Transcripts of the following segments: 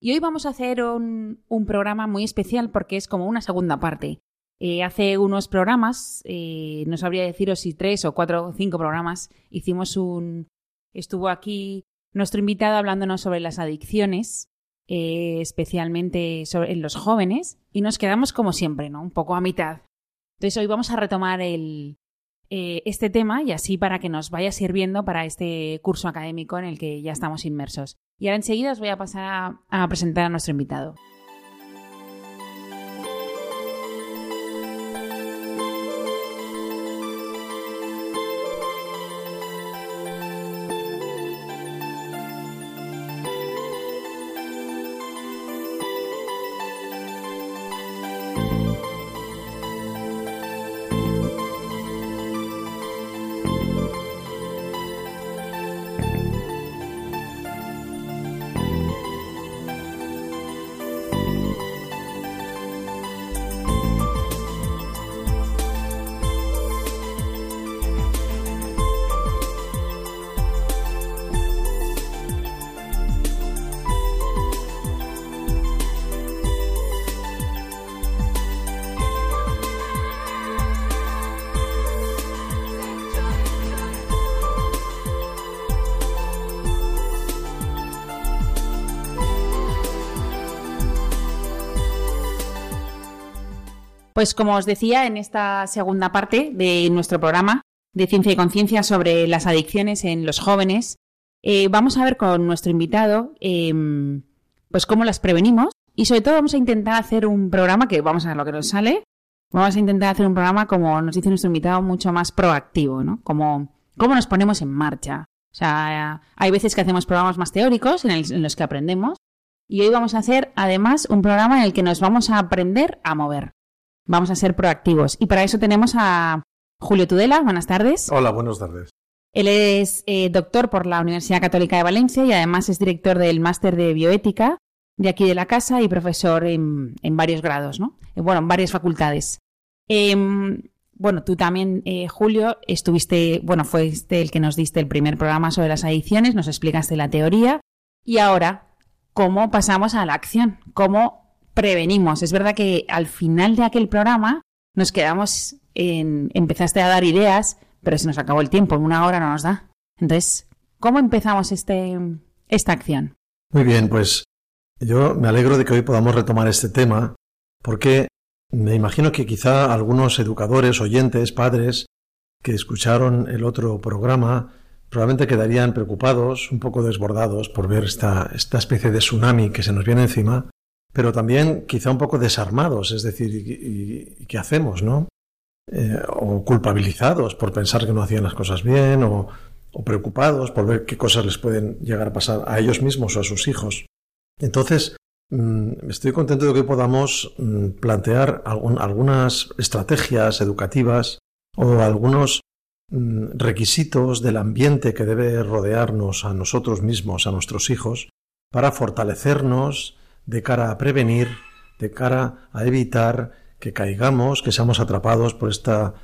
Y hoy vamos a hacer un, programa muy especial porque es como una segunda parte. Eh, hace unos programas, eh, no sabría deciros si tres o cuatro o cinco programas, hicimos un. Estuvo aquí nuestro invitado hablándonos sobre las adicciones, eh, especialmente sobre, en los jóvenes, y nos quedamos como siempre, ¿no? Un poco a mitad. Entonces hoy vamos a retomar el, eh, este tema y así para que nos vaya sirviendo para este curso académico en el que ya estamos inmersos. Y ahora enseguida os voy a pasar a presentar a nuestro invitado. Pues como os decía, en esta segunda parte de nuestro programa de Ciencia y Conciencia sobre las adicciones en los jóvenes, eh, vamos a ver con nuestro invitado em, pues cómo las prevenimos y sobre todo vamos a intentar hacer un programa que vamos a ver lo que nos sale. Vamos a intentar hacer un programa, como nos dice nuestro invitado, mucho más proactivo, ¿no? Como cómo nos ponemos en marcha. O sea, hay veces que hacemos programas más teóricos en los que aprendemos y hoy vamos a hacer además un programa en el que nos vamos a aprender a mover. Vamos a ser proactivos. Y para eso tenemos a Julio Tudela. Buenas tardes. Hola, buenas tardes. Él es eh, doctor por la Universidad Católica de Valencia y además es director del máster de bioética de aquí de la casa y profesor en, varios grados, ¿no? Eh, bueno, en varias facultades. Em, bueno, tú también, eh, Julio, estuviste, bueno, fuiste el que nos diste el primer programa sobre las adicciones, nos explicaste la teoría y ahora, ¿cómo pasamos a la acción? ¿Cómo prevenimos. Es verdad que al final de aquel programa nos quedamos en... Empezaste a dar ideas, pero se nos acabó el tiempo, en una hora no nos da. Entonces, ¿cómo empezamos este, esta acción? Muy bien, pues yo me alegro de que hoy podamos retomar este tema, porque me imagino que quizá algunos educadores, oyentes, padres que escucharon el otro programa probablemente quedarían preocupados, un poco desbordados por ver esta, esta especie de tsunami que se nos viene encima pero también quizá un poco desarmados, es decir, ¿y, qué hacemos, no? Eh, o culpabilizados por pensar que no hacían las cosas bien, o, preocupados por ver qué cosas les pueden llegar a pasar a ellos mismos o a sus hijos. Entonces, mm, estoy contento de que podamos mm, plantear algunas estrategias educativas o algunos mm, requisitos del ambiente que debe rodearnos a nosotros mismos, a nuestros hijos, para fortalecernos de cara a prevenir, de cara a evitar que caigamos, que seamos atrapados por estas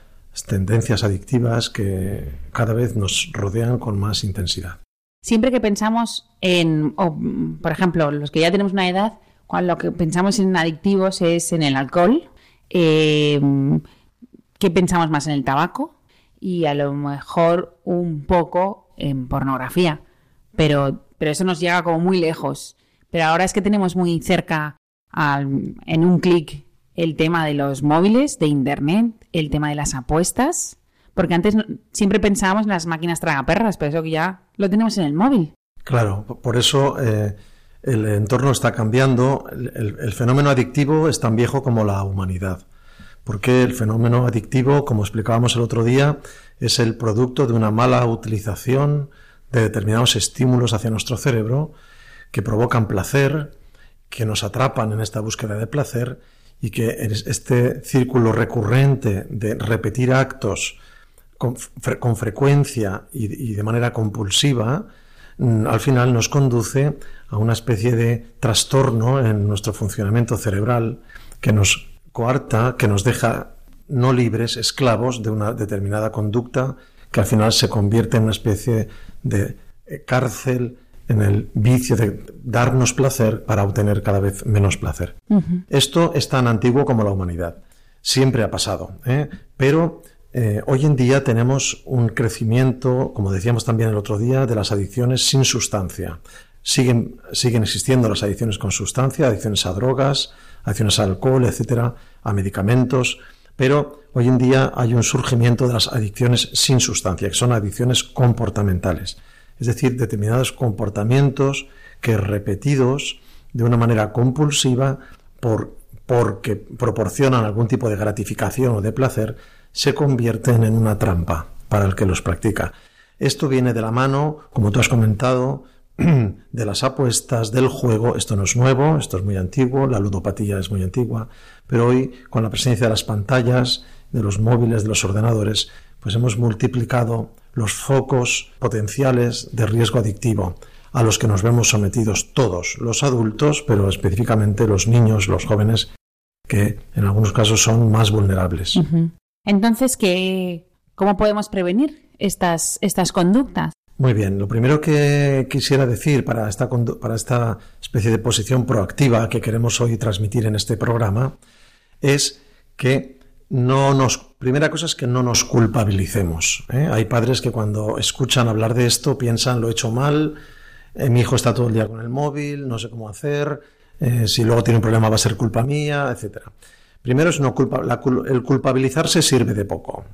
tendencias adictivas que cada vez nos rodean con más intensidad. Siempre que pensamos en, por ejemplo, los que ya tenemos una edad, cuando lo que pensamos en adictivos es en el alcohol, em, ¿qué pensamos más en el tabaco? Y a lo mejor un poco en pornografía. Pero, pero eso nos llega como muy lejos. Pero ahora es que tenemos muy cerca en un clic el tema de los móviles, de Internet, el tema de las apuestas, porque antes siempre pensábamos en las máquinas tragaperras, pero eso que ya lo tenemos en el móvil. Claro, por eso eh, el entorno está cambiando, el, fenómeno adictivo es tan viejo como la humanidad, porque el fenómeno adictivo, como explicábamos el otro día, es el producto de una mala utilización de determinados estímulos hacia nuestro cerebro que provocan placer, que nos atrapan en esta búsqueda de placer y que este círculo recurrente de repetir actos con, frecuencia y, de manera compulsiva, mm, al final nos conduce a una especie de trastorno en nuestro funcionamiento cerebral que nos coarta, que nos deja no libres, esclavos de una determinada conducta que al final se convierte en una especie de eh, cárcel en el vicio de darnos placer para obtener cada vez menos placer. Esto es tan antiguo como la humanidad. Siempre ha pasado. ¿eh? Pero eh, hoy en día tenemos un crecimiento, como decíamos también el otro día, de las adicciones sin sustancia. Siguen, siguen existiendo las adicciones con sustancia, adicciones a drogas, adicciones al alcohol, etcétera, a medicamentos, pero hoy en día hay un surgimiento de las adicciones sin sustancia, que son adicciones comportamentales es decir, determinados comportamientos que repetidos de una manera compulsiva por, porque proporcionan algún tipo de gratificación o de placer, se convierten en una trampa para el que los practica. Esto viene de la mano, como tú has comentado, de las apuestas, del juego. Esto no es nuevo, esto es muy antiguo, la ludopatía es muy antigua, pero hoy, con la presencia de las pantallas, de los móviles, de los ordenadores, pues hemos multiplicado los focos potenciales de riesgo adictivo a los que nos vemos sometidos todos, los adultos, pero específicamente los niños, los jóvenes, que en algunos casos son más vulnerables. Entonces, ¿qué, ¿cómo podemos prevenir estas, estas conductas? Muy bien, lo primero que quisiera decir para esta, para esta especie de posición proactiva que queremos hoy transmitir en este programa es que no nos. Primera cosa es que no nos culpabilicemos. ¿eh? Hay padres que cuando escuchan hablar de esto piensan lo he hecho mal, eh, mi hijo está todo el día con el móvil, no sé cómo hacer, eh, si luego tiene un problema va a ser culpa mía, etcétera. Primero es no culpa, el culpabilizarse sirve de poco.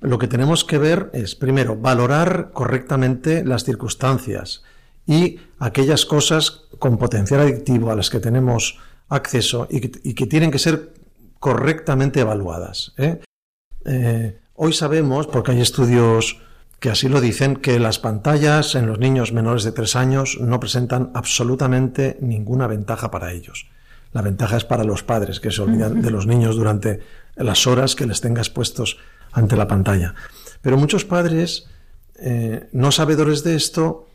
Lo que tenemos que ver es, primero, valorar correctamente las circunstancias y aquellas cosas con potencial adictivo a las que tenemos acceso y que tienen que ser correctamente evaluadas. ¿eh? Eh, hoy sabemos, porque hay estudios que así lo dicen, que las pantallas en los niños menores de tres años no presentan absolutamente ninguna ventaja para ellos. La ventaja es para los padres, que se olvidan de los niños durante las horas que les tenga expuestos ante la pantalla. Pero muchos padres, eh, no sabedores de esto,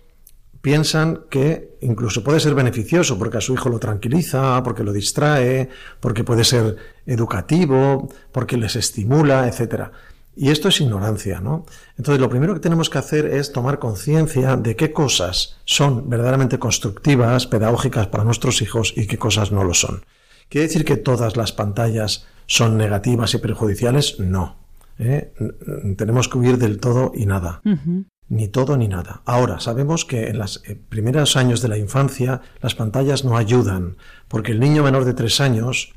piensan que incluso puede ser beneficioso porque a su hijo lo tranquiliza, porque lo distrae, porque puede ser educativo, porque les estimula, etc. Y esto es ignorancia, ¿no? Entonces lo primero que tenemos que hacer es tomar conciencia de qué cosas son verdaderamente constructivas, pedagógicas para nuestros hijos y qué cosas no lo son. ¿Quiere decir que todas las pantallas son negativas y perjudiciales? No. ¿eh? Tenemos que huir del todo y nada ni todo ni nada. Ahora, sabemos que en los eh, primeros años de la infancia las pantallas no ayudan, porque el niño menor de tres años,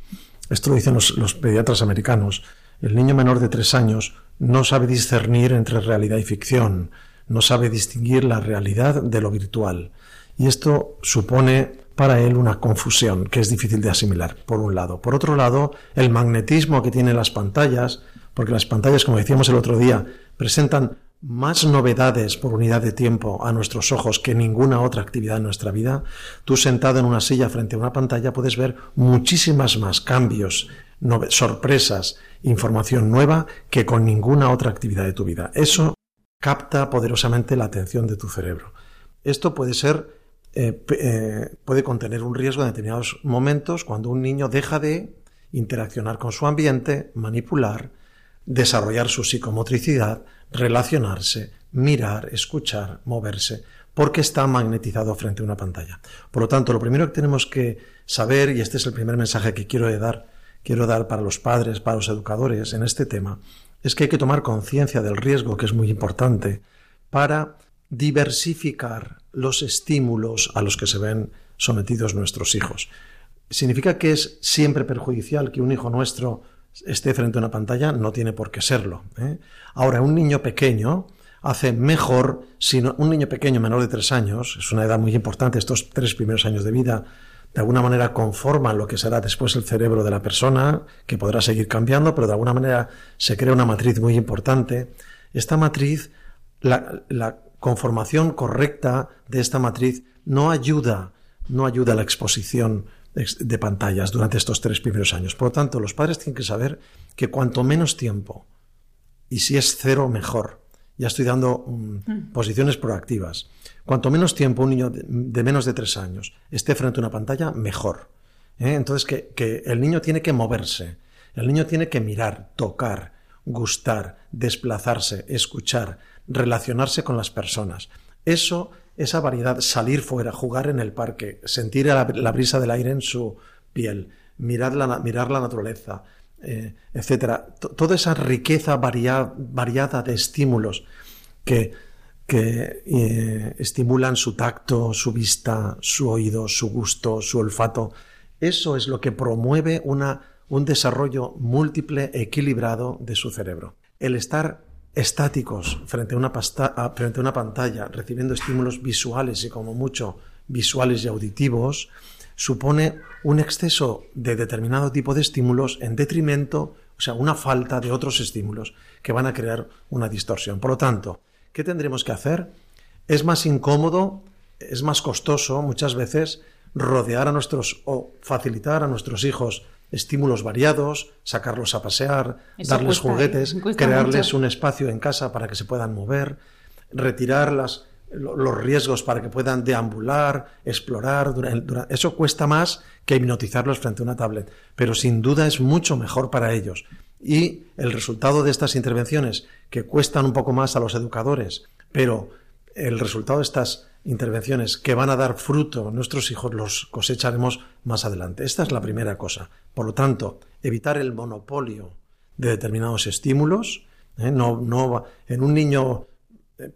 esto lo dicen los, pediatras americanos, el niño menor de tres años no sabe discernir entre realidad y ficción, no sabe distinguir la realidad de lo virtual. Y esto supone para él una confusión que es difícil de asimilar, por un lado. Por otro lado, el magnetismo que tienen las pantallas, porque las pantallas, como decíamos el otro día, presentan más novedades por unidad de tiempo a nuestros ojos que ninguna otra actividad en nuestra vida, tú sentado en una silla frente a una pantalla puedes ver muchísimas más cambios, sorpresas, información nueva que con ninguna otra actividad de tu vida. Eso capta poderosamente la atención de tu cerebro. Esto puede ser, eh, eh, puede contener un riesgo en determinados momentos cuando un niño deja de interaccionar con su ambiente, manipular, desarrollar su psicomotricidad, relacionarse, mirar, escuchar, moverse, porque está magnetizado frente a una pantalla. Por lo tanto, lo primero que tenemos que saber, y este es el primer mensaje que quiero dar, quiero dar para los padres, para los educadores en este tema, es que hay que tomar conciencia del riesgo, que es muy importante, para diversificar los estímulos a los que se ven sometidos nuestros hijos. ¿Significa que es siempre perjudicial que un hijo nuestro esté frente a una pantalla? No tiene por qué serlo. ¿eh? Ahora, un niño pequeño hace mejor, si un niño pequeño menor de tres años, es una edad muy importante, estos tres primeros años de vida, de alguna manera conforman lo que será después el cerebro de la persona, que podrá seguir cambiando, pero de alguna manera se crea una matriz muy importante. Esta matriz, la, la conformación correcta de esta matriz no ayuda, no ayuda a la exposición de pantallas durante estos tres primeros años. Por lo tanto, los padres tienen que saber que cuanto menos tiempo, y si es cero, mejor. Ya estoy dando mm, mm. posiciones proactivas. Cuanto menos tiempo un niño de, menos de tres años esté frente a una pantalla, mejor. ¿eh? Entonces, que, que el niño tiene que moverse, el niño tiene que mirar, tocar, gustar, desplazarse, escuchar, relacionarse con las personas. Eso esa variedad, salir fuera, jugar en el parque, sentir la, brisa del aire en su piel, mirar la, mirar la naturaleza, eh, etcétera. Toda esa riqueza variada de estímulos que, que eh, estimulan su tacto, su vista, su oído, su gusto, su olfato, eso es lo que promueve una, un desarrollo múltiple, equilibrado de su cerebro. El estar estáticos frente a, una pantalla, recibiendo estímulos visuales y como mucho visuales y auditivos, supone un exceso de determinado tipo de estímulos en detrimento, o sea, una falta de otros estímulos que van a crear una distorsión. Por lo tanto, ¿qué tendremos que hacer? Es más incómodo, es más costoso muchas veces rodear a nuestros o facilitar a nuestros hijos estímulos variados, sacarlos a pasear, darles juguetes, crearles un espacio en casa para que se puedan mover, retirar los riesgos para que puedan deambular, explorar. eso cuesta más que hipnotizarlos frente a una tablet, pero sin duda es mucho mejor para ellos. Y el resultado de estas intervenciones, que cuestan un poco más a los educadores, pero el resultado de estas intervenciones que van a dar fruto, nuestros hijos los cosecharemos más adelante. Esta es la primera cosa. Por lo tanto, evitar el monopolio de determinados estímulos. ¿eh? No, no, en un niño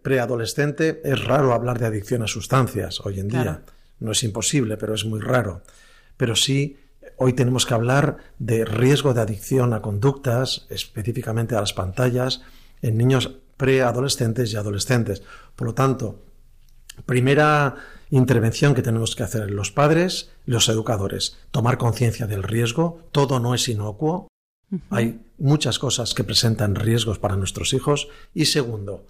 preadolescente es raro hablar de adicción a sustancias hoy en día. No es imposible, pero es muy raro. Pero sí, hoy tenemos que hablar de riesgo de adicción a conductas, específicamente a las pantallas, en niños preadolescentes y adolescentes. Por lo tanto, Primera intervención que tenemos que hacer los padres, los educadores, tomar conciencia del riesgo, todo no es inocuo, hay muchas cosas que presentan riesgos para nuestros hijos. Y segundo,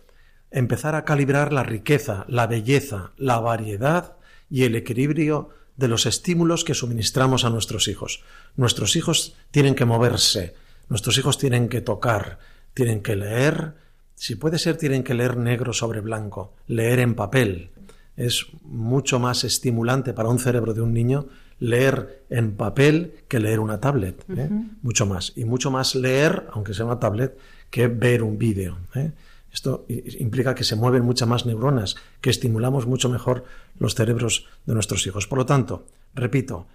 empezar a calibrar la riqueza, la belleza, la variedad y el equilibrio de los estímulos que suministramos a nuestros hijos. Nuestros hijos tienen que moverse, nuestros hijos tienen que tocar, tienen que leer, si puede ser, tienen que leer negro sobre blanco, leer en papel. Es mucho más estimulante para un cerebro de un niño leer en papel que leer una tablet. ¿eh? Mucho más. Y mucho más leer, aunque sea una tablet, que ver un vídeo. ¿eh? Esto implica que se mueven muchas más neuronas, que estimulamos mucho mejor los cerebros de nuestros hijos. Por lo tanto, repito,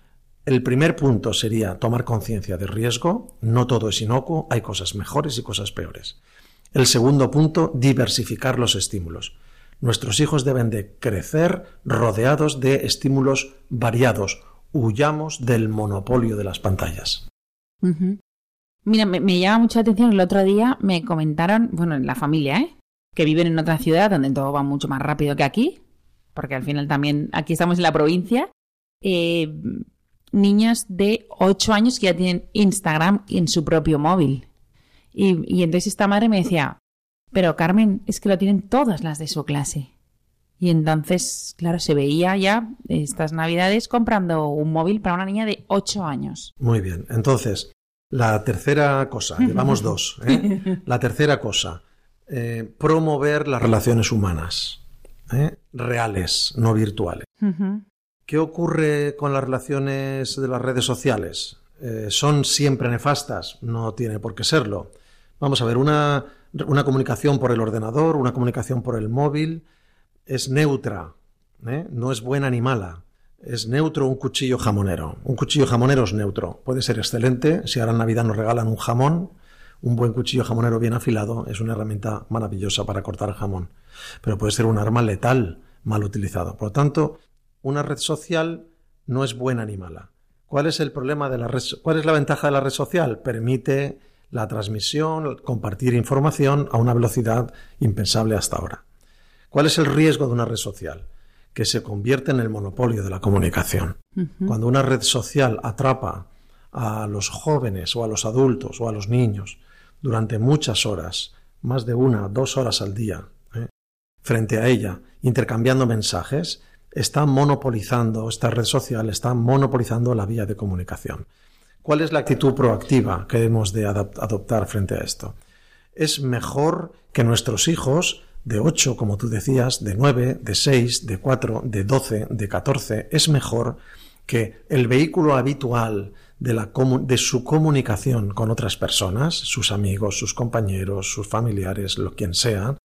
el primer punto sería tomar conciencia del riesgo. No todo es inocuo, hay cosas mejores y cosas peores. El segundo punto, diversificar los estímulos. Nuestros hijos deben de crecer rodeados de estímulos variados. Huyamos del monopolio de las pantallas. Mira, me, llama mucha atención. El otro día me comentaron, bueno, en la familia, ¿eh? que viven en otra ciudad donde todo va mucho más rápido que aquí, porque al final también aquí estamos en la provincia. Eh, niños de 8 años que ya tienen Instagram en su propio móvil. Y, entonces esta madre me decía, pero Carmen, es que lo tienen todas las de su clase. Y entonces, claro, se veía ya estas navidades comprando un móvil para una niña de 8 años. Muy bien. Entonces, la tercera cosa, llevamos dos. ¿eh? La tercera cosa, eh, promover las relaciones humanas, ¿eh? reales, no virtuales. ¿Qué ocurre con las relaciones de las redes sociales? ¿Son siempre nefastas? No tiene por qué serlo. Vamos a ver, una, comunicación por el ordenador, una comunicación por el móvil, es neutra, ¿eh? no es buena ni mala. Es neutro un cuchillo jamonero. Un cuchillo jamonero es neutro. Puede ser excelente. Si ahora en Navidad nos regalan un jamón, un buen cuchillo jamonero bien afilado es una herramienta maravillosa para cortar jamón. Pero puede ser un arma letal mal utilizado. Por lo tanto, una red social no es buena ni mala. ¿Cuál es el problema de la red? ¿Cuál es la ventaja de la red social? Permite la transmisión, compartir información a una velocidad impensable hasta ahora. ¿Cuál es el riesgo de una red social? Que se convierte en el monopolio de la comunicación. Cuando una red social atrapa a los jóvenes o a los adultos o a los niños durante muchas horas, más de una, dos horas al día, ¿eh? frente a ella, intercambiando mensajes, está monopolizando, esta red social está monopolizando la vía de comunicación. ¿Cuál es la actitud proactiva que hemos de adoptar frente a esto? Es mejor que nuestros hijos de 8, como tú decías, de 9, de 6, de 4, de 12, de 14, es mejor que el vehículo habitual de, de, su comunicación con otras personas, sus amigos, sus compañeros, sus familiares, lo quien sea,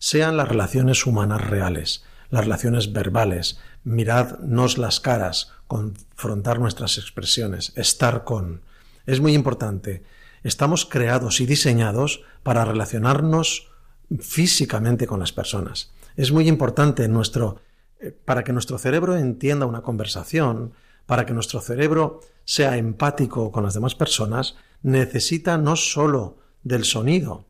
sean las relaciones humanas reales, las relaciones verbales, miradnos las caras, confrontar nuestras expresiones, estar con. Es muy importante. Estamos creados y diseñados para relacionarnos físicamente con las personas. Es muy importante nuestro, eh, para que nuestro cerebro entienda una conversación, para que nuestro cerebro sea empático con las demás personas, necesita no sólo del sonido,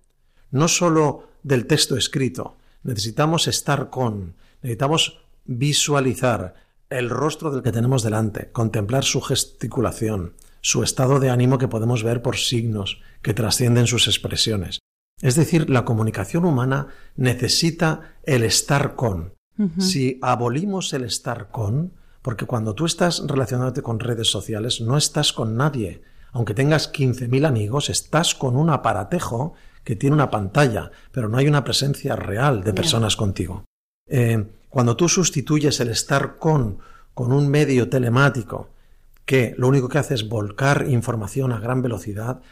no sólo del texto escrito, necesitamos estar con, necesitamos visualizar el rostro del que tenemos delante, contemplar su gesticulación, su estado de ánimo que podemos ver por signos que trascienden sus expresiones. Es decir, la comunicación humana necesita el estar con. Si abolimos el estar con, porque cuando tú estás relacionándote con redes sociales, no estás con nadie. Aunque tengas 15.000 amigos, estás con un aparatejo que tiene una pantalla, pero no hay una presencia real de personas contigo. Eh, cuando tú sustituyes el estar con con un medio telemático que lo único que hace es volcar información a gran velocidad,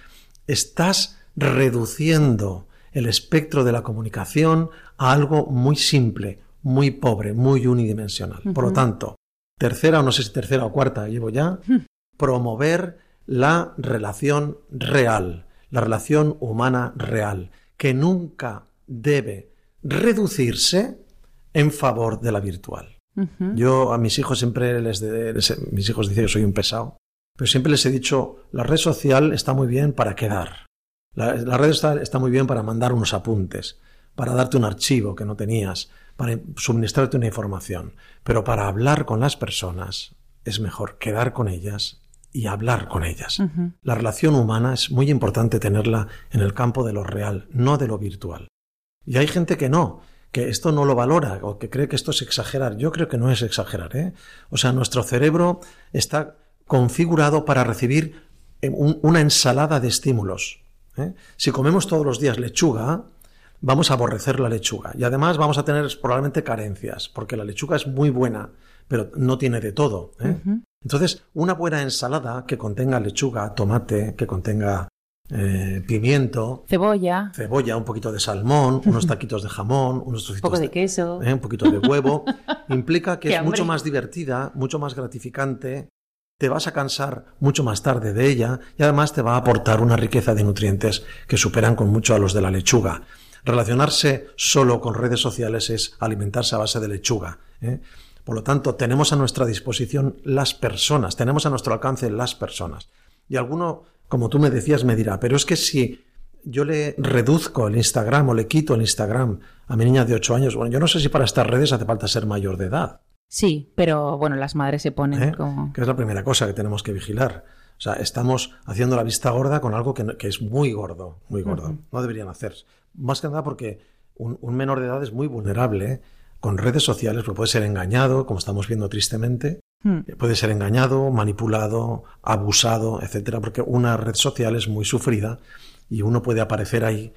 estás reduciendo el espectro de la comunicación a algo muy simple, muy pobre, muy unidimensional. Por lo tanto, tercera o no sé si tercera o cuarta llevo ya, promover la relación real, la relación humana real, que nunca debe reducirse en favor de la virtual. Yo a mis hijos siempre les, mis hijos dicen que soy un pesado, pero siempre les he dicho, la red social está muy bien para quedar. La, red está, está muy bien para mandar unos apuntes, para darte un archivo que no tenías, para suministrarte una información. Pero para hablar con las personas es mejor quedar con ellas y hablar con ellas. La relación humana es muy importante tenerla en el campo de lo real, no de lo virtual. Y hay gente que no, que esto no lo valora o que cree que esto es exagerar. Yo creo que no es exagerar. ¿eh? O sea, nuestro cerebro está configurado para recibir eh, una ensalada de estímulos. ¿eh? Si comemos todos los días lechuga, vamos a aborrecer la lechuga. Y además vamos a tener probablemente carencias, porque la lechuga es muy buena, pero no tiene de todo. ¿eh? Entonces, una buena ensalada que contenga lechuga, tomate, que contenga eh, pimiento, cebolla, cebolla, un poquito de salmón, unos taquitos de jamón, unos trocitos un poco de, queso, eh, un poquito de huevo, implica que es mucho más divertida, mucho más gratificante, te vas a cansar mucho más tarde de ella y además te va a aportar una riqueza de nutrientes que superan con mucho a los de la lechuga. Relacionarse solo con redes sociales es alimentarse a base de lechuga. ¿eh? Por lo tanto, tenemos a nuestra disposición las personas, tenemos a nuestro alcance las personas. Y alguno como tú me decías, me dirá, pero es que si yo le reduzco el Instagram o le quito el Instagram a mi niña de 8 años, bueno, yo no sé si para estas redes hace falta ser mayor de edad. Sí, pero bueno, las madres se ponen ¿Eh? como... Que es la primera cosa que tenemos que vigilar. O sea, estamos haciendo la vista gorda con algo que, es muy gordo, muy gordo. No deberían hacer. Más que nada porque un, menor de edad es muy vulnerable con redes sociales, porque puede ser engañado, como estamos viendo tristemente, Hmm. Puede ser engañado, manipulado, abusado, etcétera, porque una red social es muy sufrida y uno puede aparecer ahí,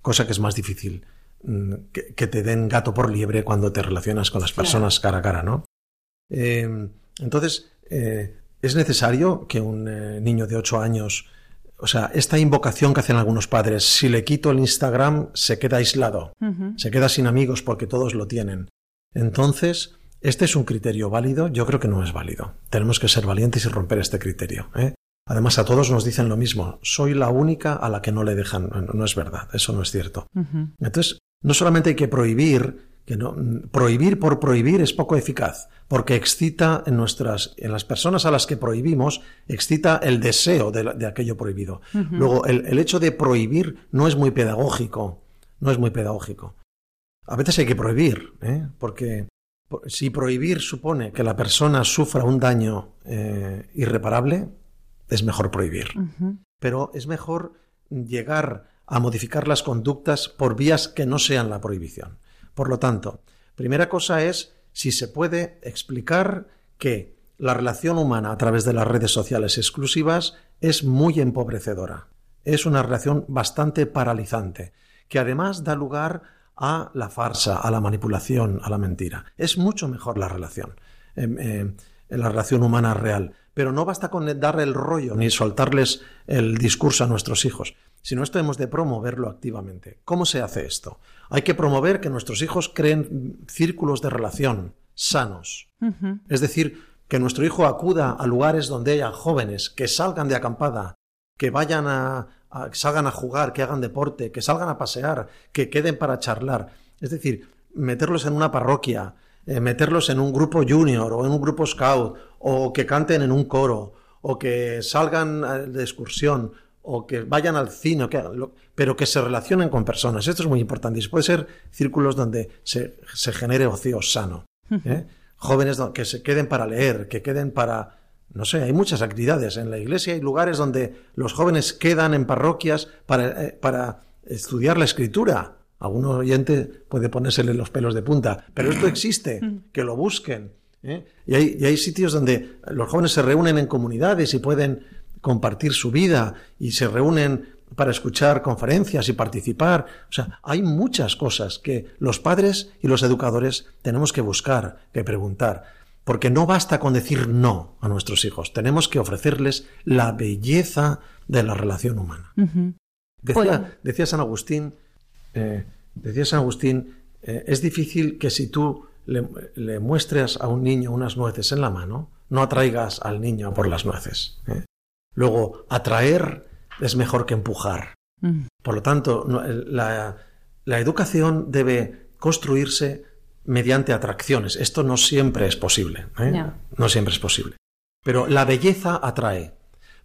cosa que es más difícil, mm, que, te den gato por liebre cuando te relacionas con las personas cara a cara, ¿no? Eh, entonces, eh, es necesario que un eh, niño de 8 años, o sea, esta invocación que hacen algunos padres, si le quito el Instagram, se queda aislado, se queda sin amigos porque todos lo tienen. Entonces, ¿Este es un criterio válido? Yo creo que no es válido. Tenemos que ser valientes y romper este criterio. ¿eh? Además, a todos nos dicen lo mismo. Soy la única a la que no le dejan. No, es verdad, eso no es cierto. Entonces, no solamente hay que prohibir que no, prohibir por prohibir es poco eficaz, porque excita en nuestras, en las personas a las que prohibimos, excita el deseo de, aquello prohibido. Luego, el, hecho de prohibir no es muy pedagógico, no es muy pedagógico. A veces hay que prohibir, ¿eh? porque si prohibir supone que la persona sufra un daño eh, irreparable, es mejor prohibir. Pero es mejor llegar a modificar las conductas por vías que no sean la prohibición. Por lo tanto, primera cosa es si se puede explicar que la relación humana a través de las redes sociales exclusivas es muy empobrecedora. Es una relación bastante paralizante, que además da lugar a la farsa, a la manipulación, a la mentira. Es mucho mejor la relación, em, em, la relación humana real. Pero no basta con dar el rollo ni soltarles el discurso a nuestros hijos, sino esto hemos de promoverlo activamente. ¿Cómo se hace esto? Hay que promover que nuestros hijos creen círculos de relación sanos. Es decir, que nuestro hijo acuda a lugares donde haya jóvenes, que salgan de acampada, que vayan a, salgan a jugar, que hagan deporte, que salgan a pasear, que queden para charlar. Es decir, meterlos en una parroquia, eh, meterlos en un grupo junior o en un grupo scout, o que canten en un coro, o que salgan eh, de excursión, o que vayan al cine, pero que se relacionen con personas. Esto es muy importante. Y puede ser círculos donde se, genere ocio sano. ¿eh? Jóvenes que se queden para leer, que queden para no sé, hay muchas actividades. En la iglesia hay lugares donde los jóvenes quedan en parroquias para, eh, para estudiar la escritura. Algún oyente puede ponérsele los pelos de punta, pero esto existe, que lo busquen. ¿eh? Y, hay, y hay sitios donde los jóvenes se reúnen en comunidades y pueden compartir su vida y se reúnen para escuchar conferencias y participar. O sea, hay muchas cosas que los padres y los educadores tenemos que buscar, que preguntar. Porque no basta con decir no a nuestros hijos, tenemos que ofrecerles la belleza de la relación humana. decía, San Agustín, eh, decía San Agustín, eh, es difícil que si tú le, muestres a un niño unas nueces en la mano, no atraigas al niño por las nueces. ¿eh? Luego, atraer es mejor que empujar. Por lo tanto, la, la educación debe construirse mediante atracciones. Esto no siempre es posible. ¿eh? No siempre es posible. Pero la belleza atrae.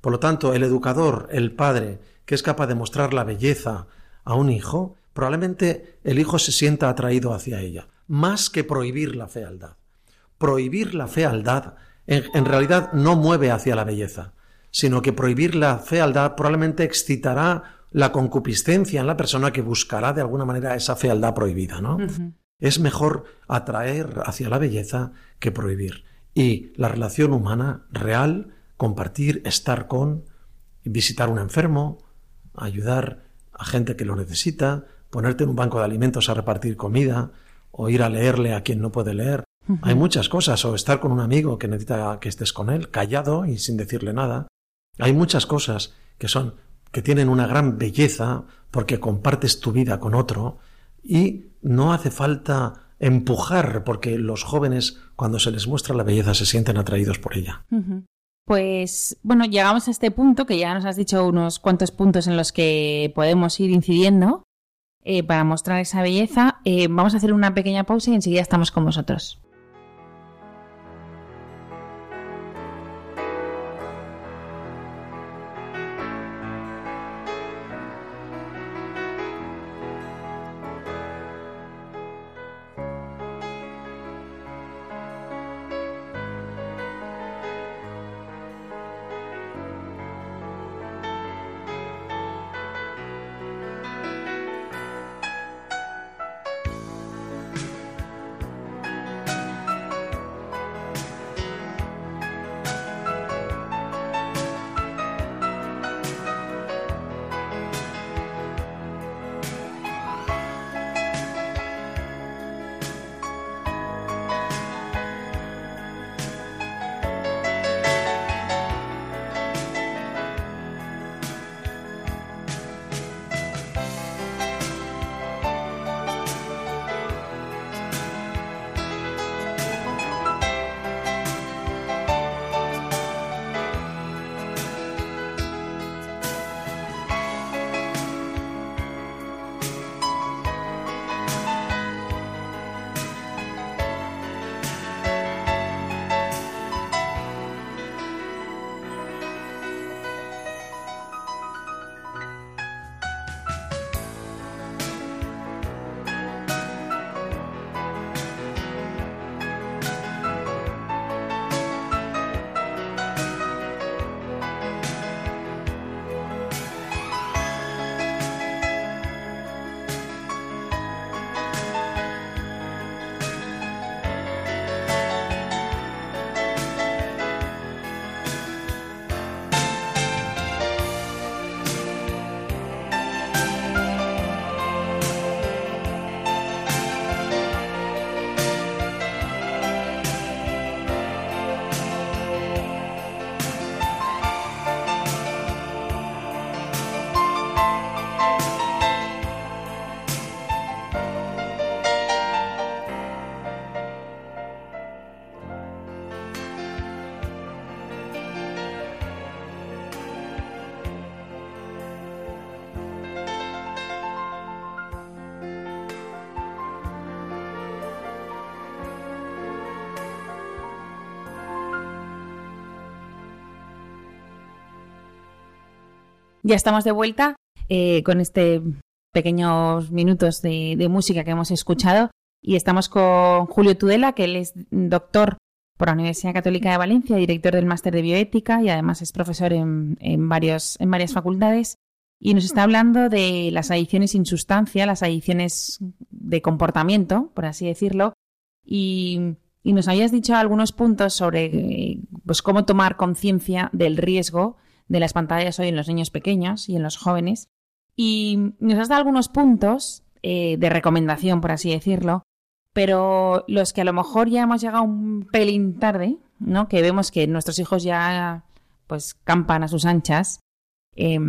Por lo tanto, el educador, el padre, que es capaz de mostrar la belleza a un hijo, probablemente el hijo se sienta atraído hacia ella, más que prohibir la fealdad. Prohibir la fealdad en, realidad no mueve hacia la belleza, sino que prohibir la fealdad probablemente excitará la concupiscencia en la persona que buscará de alguna manera esa fealdad prohibida, ¿no? Es mejor atraer hacia la belleza que prohibir. Y la relación humana real, compartir, estar con, visitar a un enfermo, ayudar a gente que lo necesita, ponerte en un banco de alimentos a repartir comida, o ir a leerle a quien no puede leer. Hay muchas cosas, o estar con un amigo que necesita que estés con él, callado y sin decirle nada. Hay muchas cosas que son que tienen una gran belleza porque compartes tu vida con otro y no hace falta empujar porque los jóvenes cuando se les muestra la belleza se sienten atraídos por ella. Pues bueno, llegamos a este punto que ya nos has dicho unos cuantos puntos en los que podemos ir incidiendo eh, para mostrar esa belleza. Eh, vamos a hacer una pequeña pausa y enseguida estamos con vosotros. Ya estamos de vuelta eh, con este pequeños minutos de, música que hemos escuchado y estamos con Julio Tudela, que él es doctor por la Universidad Católica de Valencia, director del máster de bioética y además es profesor en, en, varios, en varias facultades. Y nos está hablando de las adicciones sin sustancia, las adicciones de comportamiento, por así decirlo. Y, y nos habías dicho algunos puntos sobre pues, cómo tomar conciencia del riesgo de las pantallas hoy en los niños pequeños y en los jóvenes. Y nos has dado algunos puntos eh, de recomendación, por así decirlo, pero los que a lo mejor ya hemos llegado un pelín tarde, ¿no? Que vemos que nuestros hijos ya pues campan a sus anchas. Eh,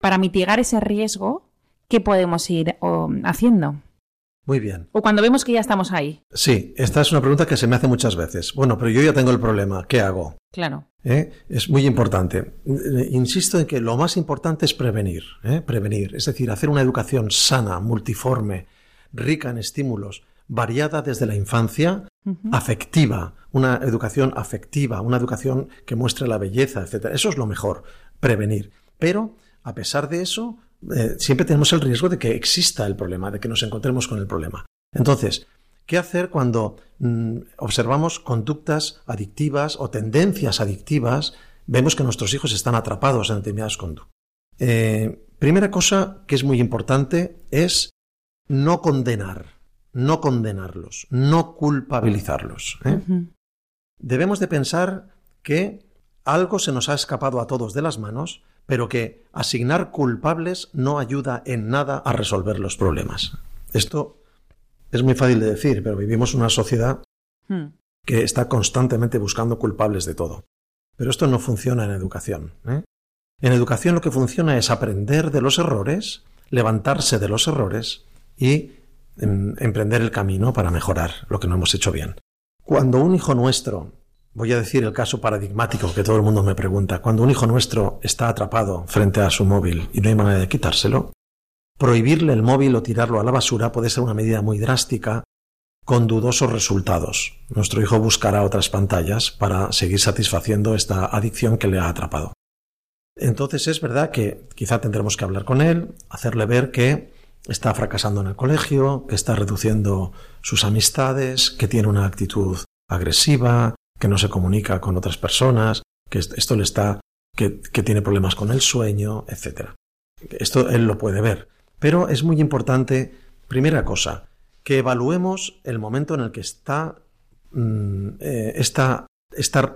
para mitigar ese riesgo, ¿qué podemos ir o, haciendo? Muy bien. O cuando vemos que ya estamos ahí. Sí, esta es una pregunta que se me hace muchas veces. Bueno, pero yo ya tengo el problema. ¿Qué hago? Claro. ¿Eh? Es muy importante. Insisto en que lo más importante es prevenir. ¿eh? Prevenir. Es decir, hacer una educación sana, multiforme, rica en estímulos, variada desde la infancia, uh -huh. afectiva, una educación afectiva, una educación que muestre la belleza, etc. Eso es lo mejor, prevenir. Pero, a pesar de eso, eh, siempre tenemos el riesgo de que exista el problema, de que nos encontremos con el problema. Entonces, ¿qué hacer cuando mm, observamos conductas adictivas o tendencias adictivas? Vemos que nuestros hijos están atrapados en determinadas conductas. Eh, primera cosa que es muy importante es no condenar no condenarlos, no culpabilizarlos. ¿eh? Uh -huh. Debemos de pensar que algo se nos ha escapado a todos de las manos, pero que asignar culpables no ayuda en nada a resolver los problemas. Esto es muy fácil de decir, pero vivimos una sociedad hmm. que está constantemente buscando culpables de todo. Pero esto no funciona en educación. ¿eh? En educación lo que funciona es aprender de los errores, levantarse de los errores y emprender el camino para mejorar lo que no hemos hecho bien. Cuando un hijo nuestro, voy a decir el caso paradigmático que todo el mundo me pregunta, cuando un hijo nuestro está atrapado frente a su móvil y no hay manera de quitárselo, prohibirle el móvil o tirarlo a la basura puede ser una medida muy drástica con dudosos resultados. Nuestro hijo buscará otras pantallas para seguir satisfaciendo esta adicción que le ha atrapado. Entonces es verdad que quizá tendremos que hablar con él, hacerle ver que está fracasando en el colegio, que está reduciendo sus amistades, que tiene una actitud agresiva, que no se comunica con otras personas, que esto le está, que, tiene problemas con el sueño, etc. Esto él lo puede ver. Pero es muy importante, primera cosa, que evaluemos el momento en el que está mmm,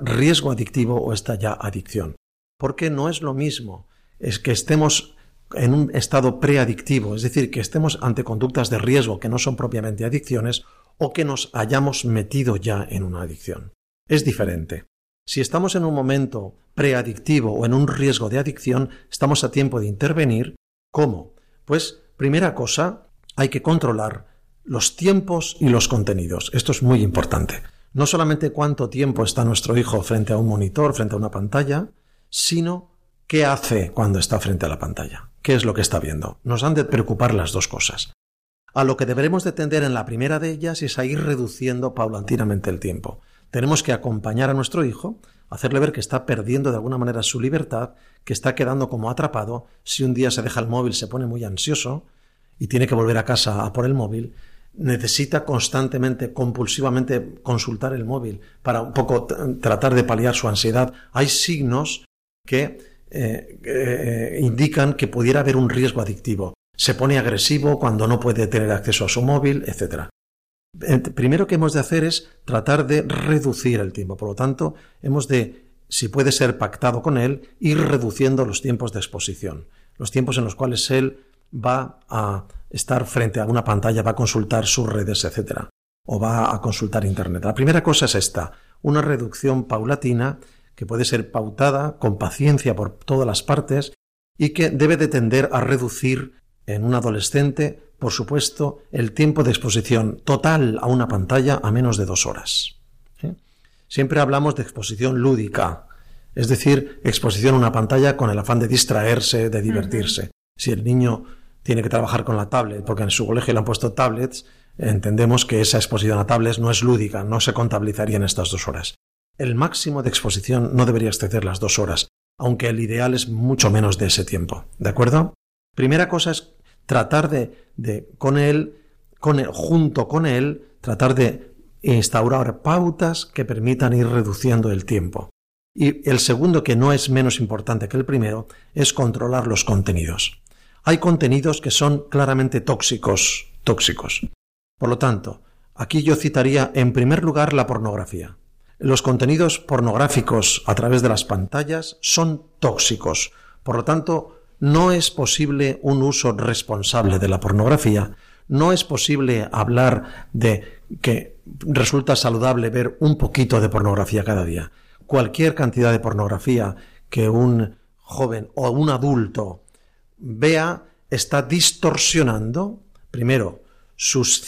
riesgo adictivo o esta ya adicción. Porque no es lo mismo es que estemos en un estado preadictivo, es decir, que estemos ante conductas de riesgo que no son propiamente adicciones o que nos hayamos metido ya en una adicción. Es diferente. Si estamos en un momento preadictivo o en un riesgo de adicción, estamos a tiempo de intervenir. ¿Cómo? Pues, primera cosa, hay que controlar los tiempos y los contenidos. Esto es muy importante. No solamente cuánto tiempo está nuestro hijo frente a un monitor, frente a una pantalla, sino qué hace cuando está frente a la pantalla. ¿Qué es lo que está viendo? Nos han de preocupar las dos cosas. A lo que deberemos de tender en la primera de ellas es a ir reduciendo paulatinamente el tiempo. Tenemos que acompañar a nuestro hijo, hacerle ver que está perdiendo de alguna manera su libertad, que está quedando como atrapado, si un día se deja el móvil se pone muy ansioso y tiene que volver a casa a por el móvil, necesita constantemente, compulsivamente consultar el móvil para un poco tratar de paliar su ansiedad. Hay signos que eh, eh, indican que pudiera haber un riesgo adictivo. Se pone agresivo cuando no puede tener acceso a su móvil, etc. Primero que hemos de hacer es tratar de reducir el tiempo. Por lo tanto, hemos de, si puede ser pactado con él, ir reduciendo los tiempos de exposición. Los tiempos en los cuales él va a estar frente a una pantalla, va a consultar sus redes, etc. O va a consultar Internet. La primera cosa es esta, una reducción paulatina que puede ser pautada con paciencia por todas las partes y que debe de tender a reducir en un adolescente, por supuesto, el tiempo de exposición total a una pantalla a menos de dos horas. ¿Sí? Siempre hablamos de exposición lúdica, es decir, exposición a una pantalla con el afán de distraerse, de divertirse. Uh -huh. Si el niño tiene que trabajar con la tablet, porque en su colegio le han puesto tablets, entendemos que esa exposición a tablets no es lúdica, no se contabilizaría en estas dos horas. El máximo de exposición no debería exceder las dos horas. aunque el ideal es mucho menos de ese tiempo. ¿De acuerdo? Primera cosa es tratar de, de con él, con él, junto con él, tratar de instaurar pautas que permitan ir reduciendo el tiempo. Y el segundo, que no es menos importante que el primero, es controlar los contenidos. Hay contenidos que son claramente tóxicos, tóxicos. Por lo tanto, aquí yo citaría en primer lugar la pornografía. Los contenidos pornográficos a través de las pantallas son tóxicos. Por lo tanto, no es posible un uso responsable de la pornografía. No es posible hablar de que resulta saludable ver un poquito de pornografía cada día. Cualquier cantidad de pornografía que un joven o un adulto vea está distorsionando, primero, sus,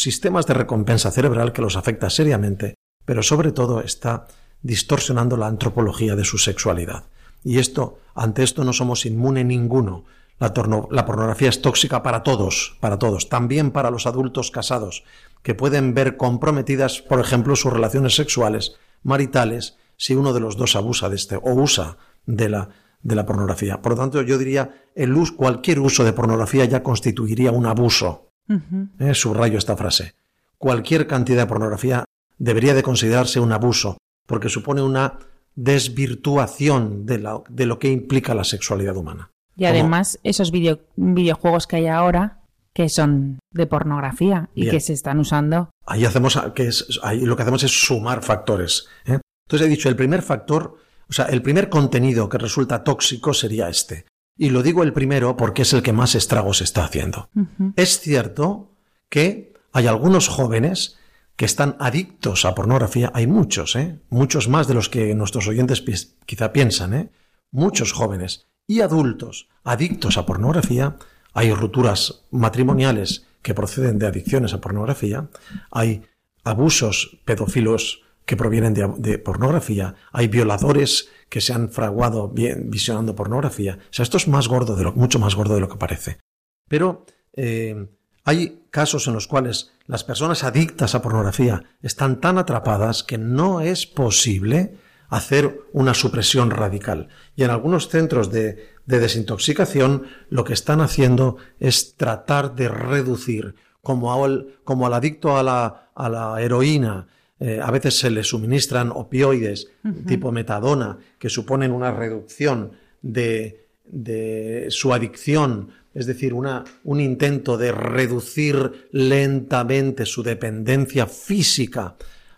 sistemas de recompensa cerebral que los afecta seriamente pero sobre todo está distorsionando la antropología de su sexualidad. Y esto, ante esto no somos inmune ninguno. La, la, pornografía es tóxica para todos, para todos, también para los adultos casados, que pueden ver comprometidas, por ejemplo, sus relaciones sexuales, maritales, si uno de los dos abusa de este o usa de la, de la pornografía. Por lo tanto, yo diría, el cualquier uso de pornografía ya constituiría un abuso. Eh, subrayo esta frase. Cualquier cantidad de pornografía debería de considerarse un abuso, porque supone una desvirtuación de, lo que implica la sexualidad humana. Y además, esos videojuegos que hay ahora, que son de pornografía y que se están usando. Ahí hacemos, que ahí lo que hacemos es sumar factores. ¿eh? Entonces he dicho, el primer factor, o sea, el primer contenido que resulta tóxico sería este. Y lo digo el primero porque es el que más estragos está haciendo. Es cierto que hay algunos jóvenes que están adictos a pornografía, hay muchos, ¿eh? muchos más de los que nuestros oyentes quizá piensan, ¿eh? muchos jóvenes y adultos adictos a pornografía, hay rupturas matrimoniales que proceden de adicciones a pornografía, hay abusos pedófilos que provienen de, pornografía, hay violadores que se han fraguado bien, visionando pornografía. O sea, esto es más gordo de lo, mucho más gordo de lo que parece. Pero eh, hay casos en los cuales las personas adictas a pornografía están tan atrapadas que no es posible hacer una supresión radical. Y en algunos centros de, desintoxicación lo que están haciendo es tratar de reducir, como al, como al adicto a la, a la heroína, eh, a veces se le suministran opioides tipo metadona que suponen una reducción de, de su adicción es decir, un intento de reducir lentamente su dependencia física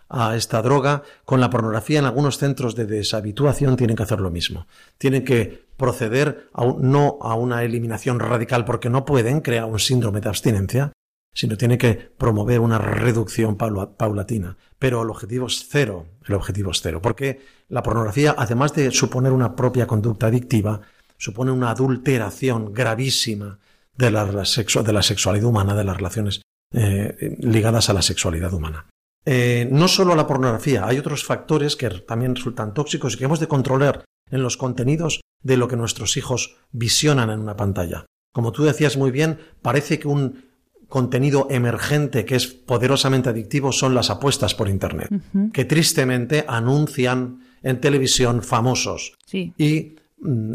a esta droga, con la pornografía en algunos centros de deshabituación tienen que hacer lo mismo. Tienen que proceder no a una eliminación radical porque no pueden crear un síndrome de abstinencia, sino tienen que promover una reducción paulatina. Pero el objetivo es cero, el objetivo es cero, porque la pornografía, además de suponer una propia conducta adictiva, supone una adulteración gravísima de la, de la sexualidad humana, de las relaciones eh, ligadas a la sexualidad humana. Eh, no solo la pornografía, hay otros factores que también resultan tóxicos y que hemos de controlar en los contenidos de lo que nuestros hijos visionan en una pantalla. Como tú decías muy bien, parece que un contenido emergente que es poderosamente adictivo son las apuestas por Internet, que tristemente anuncian en televisión famosos y Mm,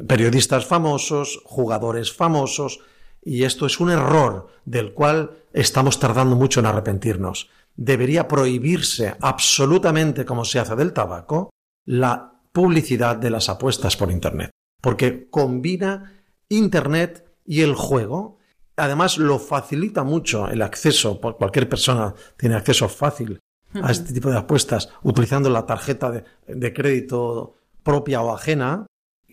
periodistas famosos, jugadores famosos, y esto es un error del cual estamos tardando mucho en arrepentirnos. Debería prohibirse absolutamente, como se hace del tabaco, la publicidad de las apuestas por Internet, porque combina Internet y el juego. Además, lo facilita mucho el acceso, cualquier persona tiene acceso fácil a este tipo de apuestas utilizando la tarjeta de crédito propia o ajena,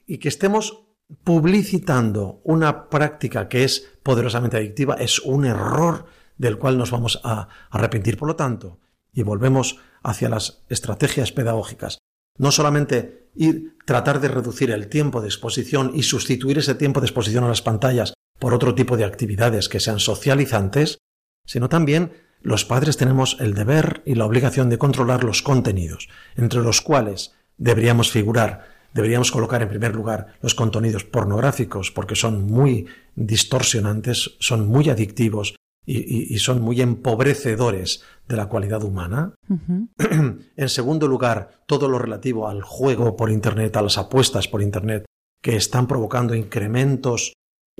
y que estemos publicitando una práctica que es poderosamente adictiva es un error del cual nos vamos a arrepentir. Por lo tanto, y volvemos hacia las estrategias pedagógicas, no solamente ir tratar de reducir el tiempo de exposición y sustituir ese tiempo de exposición a las pantallas por otro tipo de actividades que sean socializantes, sino también los padres tenemos el deber y la obligación de controlar los contenidos, entre los cuales deberíamos figurar deberíamos colocar en primer lugar los contenidos pornográficos porque son muy distorsionantes, son muy adictivos y, son muy empobrecedores de la cualidad humana. en segundo lugar, todo lo relativo al juego por Internet, a las apuestas por Internet, que están provocando incrementos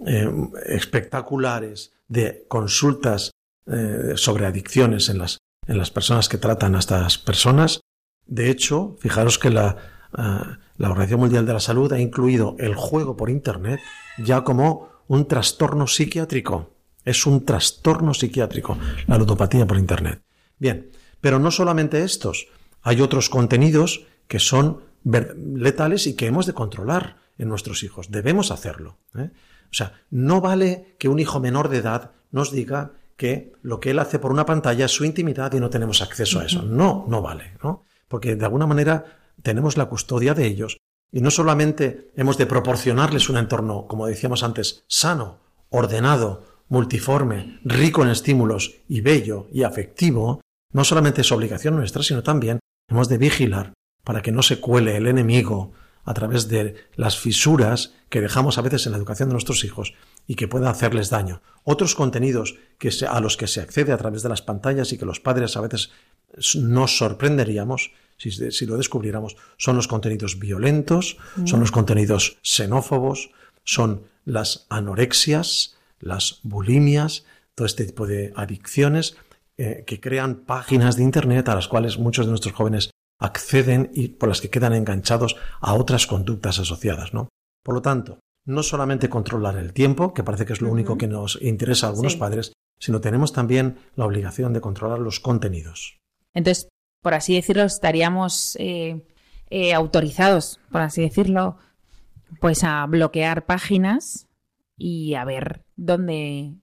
eh, espectaculares de consultas eh, sobre adicciones en las, en las personas que tratan a estas personas. De hecho, fijaros que la, eh, la Organización Mundial de la Salud ha incluido el juego por Internet ya como un trastorno psiquiátrico. Es un trastorno psiquiátrico, la ludopatía por Internet. Bien, pero no solamente estos, hay otros contenidos que son letales y que hemos de controlar en nuestros hijos. Debemos hacerlo. ¿eh? O sea, no vale que un hijo menor de edad nos diga que lo que él hace por una pantalla es su intimidad y no tenemos acceso a eso. No, no vale, ¿no? Porque de alguna manera tenemos la custodia de ellos y no solamente hemos de proporcionarles un entorno, como decíamos antes, sano, ordenado, multiforme, rico en estímulos y bello y afectivo, no solamente es obligación nuestra, sino también hemos de vigilar para que no se cuele el enemigo a través de las fisuras que dejamos a veces en la educación de nuestros hijos y que pueda hacerles daño. Otros contenidos que a los que se accede a través de las pantallas y que los padres a veces nos sorprenderíamos si, si lo descubriéramos son los contenidos violentos, son los contenidos xenófobos, son las anorexias, las bulimias, todo este tipo de adicciones eh, que crean páginas de Internet a las cuales muchos de nuestros jóvenes acceden y por las que quedan enganchados a otras conductas asociadas, ¿no? Por lo tanto, no solamente controlar el tiempo, que parece que es lo único que nos interesa a algunos padres, sino tenemos también la obligación de controlar los contenidos. Entonces, por así decirlo, estaríamos eh, eh, autorizados, por así decirlo, pues a bloquear páginas y a ver dónde,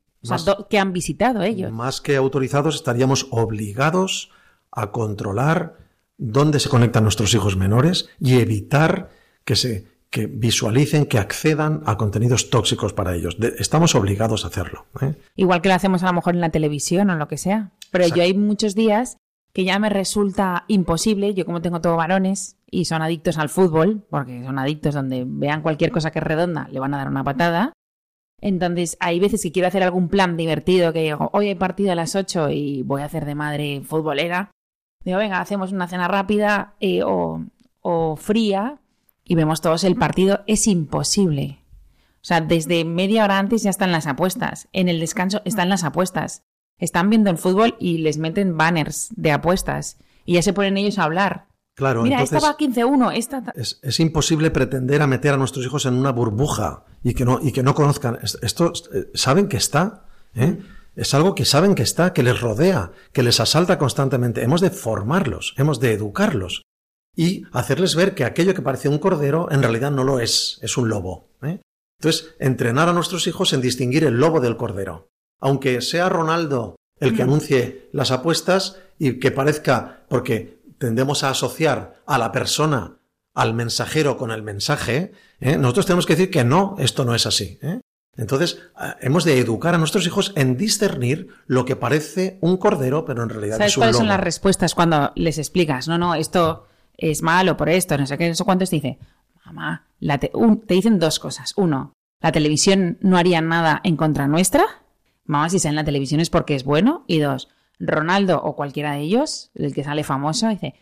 qué han visitado ellos. Más que autorizados, estaríamos obligados a controlar dónde se conectan nuestros hijos menores y evitar que se que visualicen, que accedan a contenidos tóxicos para ellos. estamos obligados a hacerlo. ¿eh? Igual que lo hacemos a lo mejor en la televisión o lo que sea. Pero yo hay muchos días que ya me resulta imposible, yo como tengo todo varones y son adictos al fútbol, porque son adictos donde vean cualquier cosa que es redonda, le van a dar una patada. Entonces, hay veces que quiero hacer algún plan divertido, que digo, hoy hay partido a las 8 y voy a hacer de madre futbolera. Digo, venga, hacemos una cena rápida eh, o, o fría y vemos todos el partido. Es imposible. O sea, desde media hora antes ya están las apuestas. En el descanso están las apuestas. Están viendo el fútbol y les meten banners de apuestas. Y ya se ponen ellos a hablar. Claro, Mira, esta va 15-1. Esta... Es, es, imposible pretender a meter a nuestros hijos en una burbuja y que no, y que no conozcan. Esto, eh, saben que está. ¿eh? Es algo que saben que está, que les rodea, que les asalta constantemente. Hemos de formarlos, hemos de educarlos y hacerles ver que aquello que parece un cordero en realidad no lo es, es un lobo. ¿eh? Entonces, entrenar a nuestros hijos en distinguir el lobo del cordero. Aunque sea Ronaldo el que anuncie las apuestas y que parezca, porque tendemos a asociar a la persona, al mensajero con el mensaje, ¿eh? nosotros tenemos que decir que no, esto no es así. ¿eh? Entonces, eh, hemos de educar a nuestros hijos en discernir lo que parece un cordero, pero en realidad es un cuáles son las respuestas cuando les explicas? No, no, esto es malo por esto, no sé qué, no sé cuántos te dice. Mamá, te, te dicen dos cosas. Uno, la televisión no haría nada en contra nuestra. Mamá, si sale en la televisión es porque es bueno. Y dos, Ronaldo o cualquiera de ellos, el que sale famoso, dice,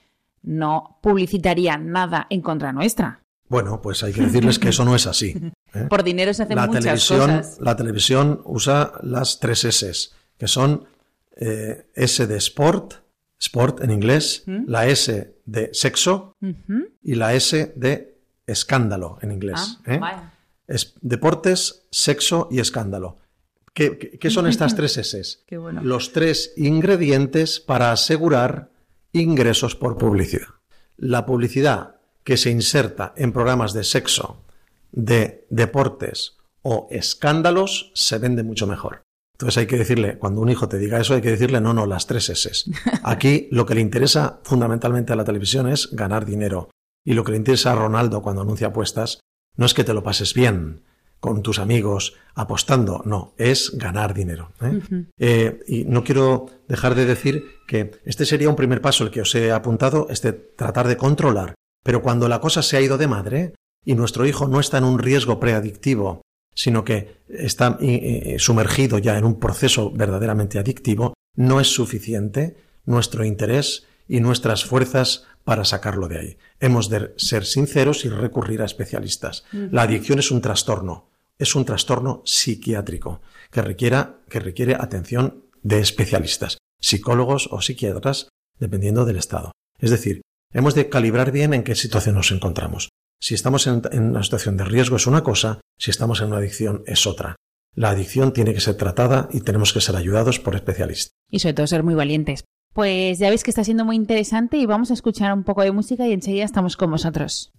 no publicitaría nada en contra nuestra. Bueno, pues hay que decirles que eso no es así. ¿eh? Por dinero se hacen la muchas televisión, cosas. La televisión usa las tres S, que son eh, S de sport, sport en inglés, ¿Mm? la S de sexo y la S de escándalo en inglés. Ah, ¿eh? Es deportes, sexo y escándalo. ¿Qué, qué son estas tres S? Bueno. Los tres ingredientes para asegurar ingresos por publicidad. La publicidad que se inserta en programas de sexo, de deportes o escándalos se vende mucho mejor. Entonces hay que decirle, cuando un hijo te diga eso, hay que decirle, no, no, las tres S. Aquí lo que le interesa fundamentalmente a la televisión es ganar dinero. Y lo que le interesa a Ronaldo cuando anuncia apuestas no es que te lo pases bien con tus amigos apostando, no, es ganar dinero. ¿eh? Eh, y no quiero dejar de decir que este sería un primer paso, el que os he apuntado, este tratar de controlar pero cuando la cosa se ha ido de madre y nuestro hijo no está en un riesgo preadictivo, sino que está eh, sumergido ya en un proceso verdaderamente adictivo, no es suficiente nuestro interés y nuestras fuerzas para sacarlo de ahí. Hemos de ser sinceros y recurrir a especialistas. La adicción es un trastorno, es un trastorno psiquiátrico que, requiera, que requiere atención de especialistas, psicólogos o psiquiatras, dependiendo del estado. Es decir, hemos de calibrar bien en qué situación nos encontramos. Si estamos en, una situación de riesgo es una cosa, si estamos en una adicción es otra. La adicción tiene que ser tratada y tenemos que ser ayudados por especialistas. Y sobre todo ser muy valientes. Pues ya veis que está siendo muy interesante y vamos a escuchar un poco de música y enseguida estamos con vosotros.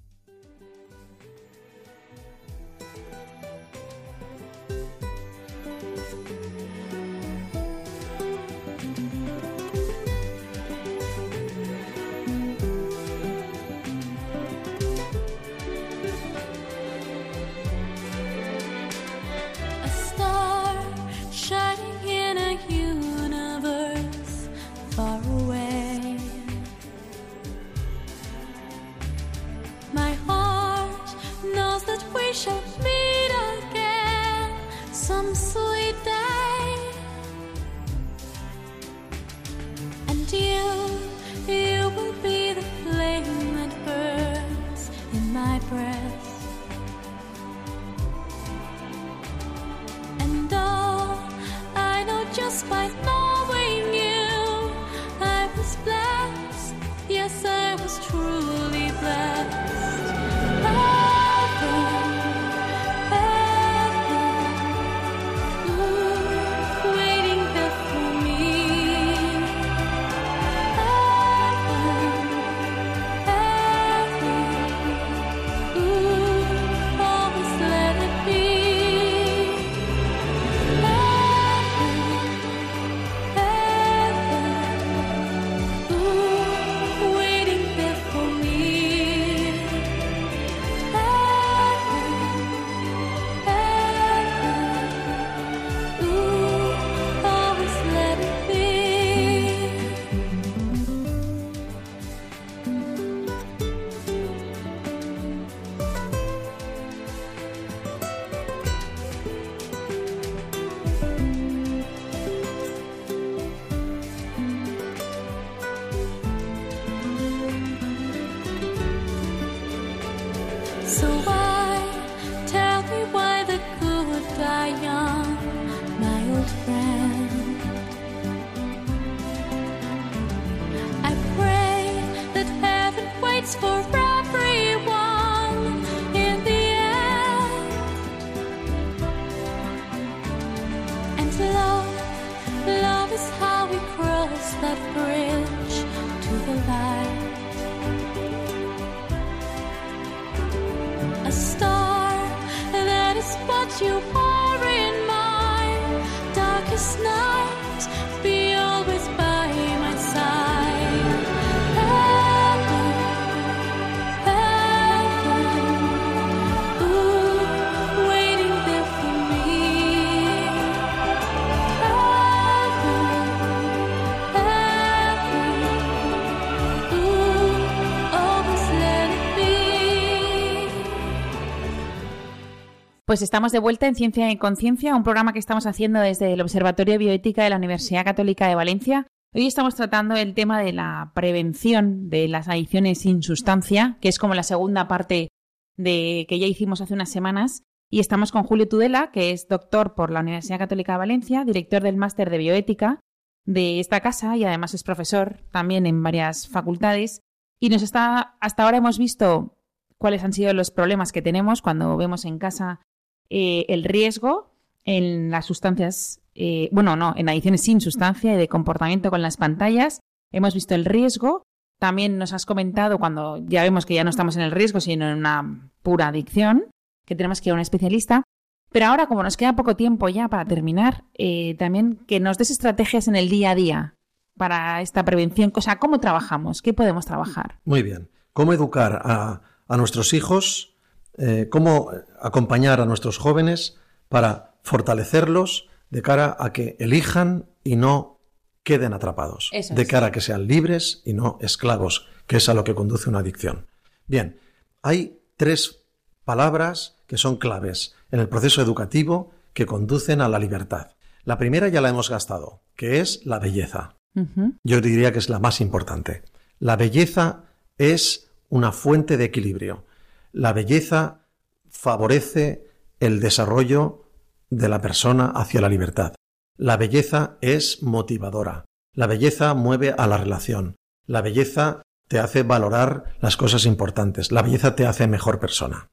Pues estamos de vuelta en Ciencia y Conciencia, un programa que estamos haciendo desde el Observatorio de Bioética de la Universidad Católica de Valencia. Hoy estamos tratando el tema de la prevención de las adicciones sin sustancia, que es como la segunda parte de que ya hicimos hace unas semanas. Y estamos con Julio Tudela, que es doctor por la Universidad Católica de Valencia, director del máster de bioética de esta casa y además es profesor también en varias facultades. Y nos está, hasta ahora hemos visto cuáles han sido los problemas que tenemos cuando vemos en casa eh, el riesgo en las sustancias, eh, bueno, no, en adicciones sin sustancia y de comportamiento con las pantallas. Hemos visto el riesgo. También nos has comentado cuando ya vemos que ya no estamos en el riesgo, sino en una pura adicción, que tenemos que ir a un especialista. Pero ahora, como nos queda poco tiempo ya para terminar, eh, también que nos des estrategias en el día a día para esta prevención. O sea, ¿cómo trabajamos? ¿Qué podemos trabajar? Muy bien. ¿Cómo educar a, a nuestros hijos eh, cómo acompañar a nuestros jóvenes para fortalecerlos de cara a que elijan y no queden atrapados, de cara a que sean libres y no esclavos, que es a lo que conduce una adicción. Bien, hay tres palabras que son claves en el proceso educativo que conducen a la libertad. La primera ya la hemos gastado, que es la belleza. Yo diría que es la más importante. La belleza es una fuente de equilibrio. La belleza favorece el desarrollo de la persona hacia la libertad. La belleza es motivadora. La belleza mueve a la relación. La belleza te hace valorar las cosas importantes. La belleza te hace mejor persona.